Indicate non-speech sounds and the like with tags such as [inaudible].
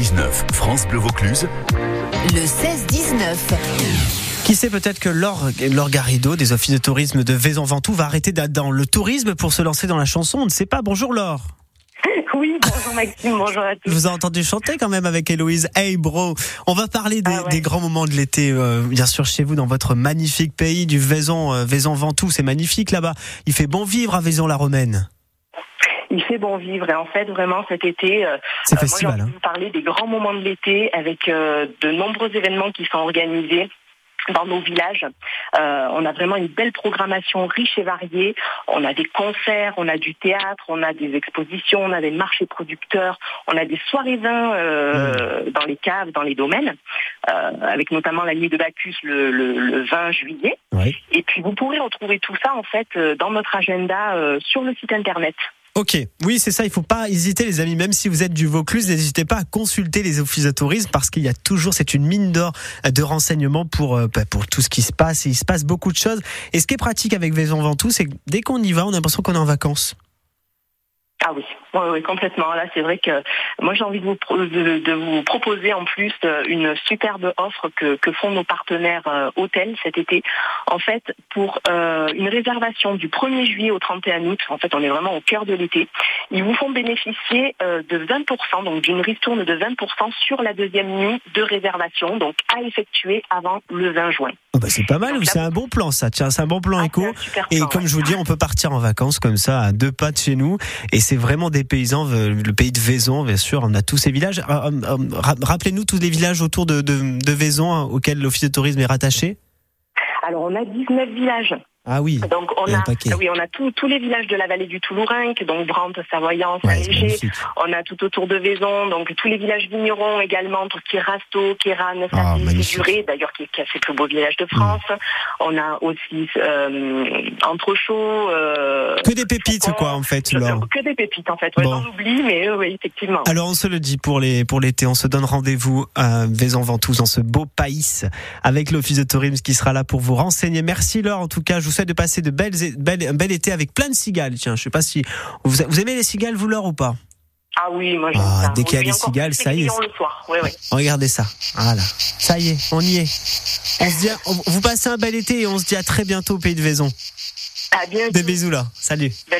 16-19, France Bleu Vaucluse. Le 16-19. Qui sait peut-être que Laure, Laure Garrido des offices de tourisme de Vaison-Ventoux va arrêter d'être dans le tourisme pour se lancer dans la chanson. On ne sait pas. Bonjour Laure. [laughs] Oui, bonjour Maxime, bonjour à Je tous. vous ai entendu chanter quand même avec Héloïse. Hey bro, on va parler des, Ah ouais. des grands moments de l'été, euh, bien sûr chez vous dans votre magnifique pays du Vaison, euh, Vaison-Ventoux. C'est magnifique là-bas. Il fait bon vivre à Vaison-la-Romaine. Il fait bon vivre et en fait vraiment cet été, euh, euh, moi j'ai festival. envie Hein. vous parler des grands moments de l'été avec euh, de nombreux événements qui sont organisés dans nos villages. Euh, on a vraiment une belle programmation riche et variée. On a des concerts, on a du théâtre, on a des expositions, on a des marchés producteurs, on a des soirées vins euh, dans les caves, dans les domaines, euh, avec notamment la nuit de Bacchus le, le, le 20 juillet. Oui. Et puis vous pourrez retrouver tout ça en fait dans notre agenda sur le site internet. Ok, oui c'est ça, il faut pas hésiter les amis, même si vous êtes du Vaucluse, n'hésitez pas à consulter les offices de tourisme parce qu'il y a toujours, c'est une mine d'or de renseignements pour, euh, bah, pour tout ce qui se passe, et il se passe beaucoup de choses. Et ce qui est pratique avec Vaison-Ventoux, c'est que dès qu'on y va, on a l'impression qu'on est en vacances. Ah oui, oui, oui, complètement. Là, c'est vrai que moi, j'ai envie de vous, pro- de, de vous proposer en plus euh, une superbe offre que, que font nos partenaires euh, hôtels cet été. En fait, pour euh, une réservation du 1er juillet au 31 août, en fait, on est vraiment au cœur de l'été, ils vous font bénéficier euh, de 20%, donc d'une ristourne de 20% sur la deuxième nuit de réservation, donc à effectuer avant le 20 juin. Oh, bah, c'est pas mal, c'est un bon plan ça, tiens, c'est un bon plan Ah, éco. Et plan, comme ouais. je vous dis, on peut partir en vacances comme ça à deux pas de chez nous. Et c'est vraiment des paysans, euh, le pays de Vaison, bien sûr. On a tous ces villages. Euh, euh, ra- Rappelez-nous tous les villages autour de Vaison hein, auxquels l'office de tourisme est rattaché. Alors, on a 19 villages. Ah oui. Donc on a oui, on a tous tous les villages de la vallée du Toulourinque, donc Brante, Savoyant, Ouais, Saint-Léger. on a tout autour de Vaison, donc tous les villages vignerons également, tout ce qui est Rasto, Kéran, Ah. Mm. Duré, d'ailleurs qui, qui a fait le plus beau village de France. On a aussi euh, Entrechaux. Euh, Que des pépites, Faucon. quoi, en fait, Laure. que des pépites en fait. Ouais, Bon. On oublie, mais euh, oui, effectivement. Alors on se le dit pour les pour l'été, on se donne rendez-vous à Vaison-Ventoux dans ce beau pays avec l'office de tourisme qui sera là pour vous renseigner. Merci Laure en tout cas, je vous souhaite de passer de belles, belles un bel été avec plein de cigales. Tiens, je sais pas si vous, vous aimez les cigales vous Laure ou pas? Ah oui, moi j'aime Ah, ça. dès qu'il y a des cigales, ça y est. régulièrement le soir. Oui, oui. Regardez ça. Voilà. Ça y est, on y est. On se dit, on- vous passez un bel été et on se dit à très bientôt au pays de Vaison. À bientôt. Des bisous là. Salut. Belle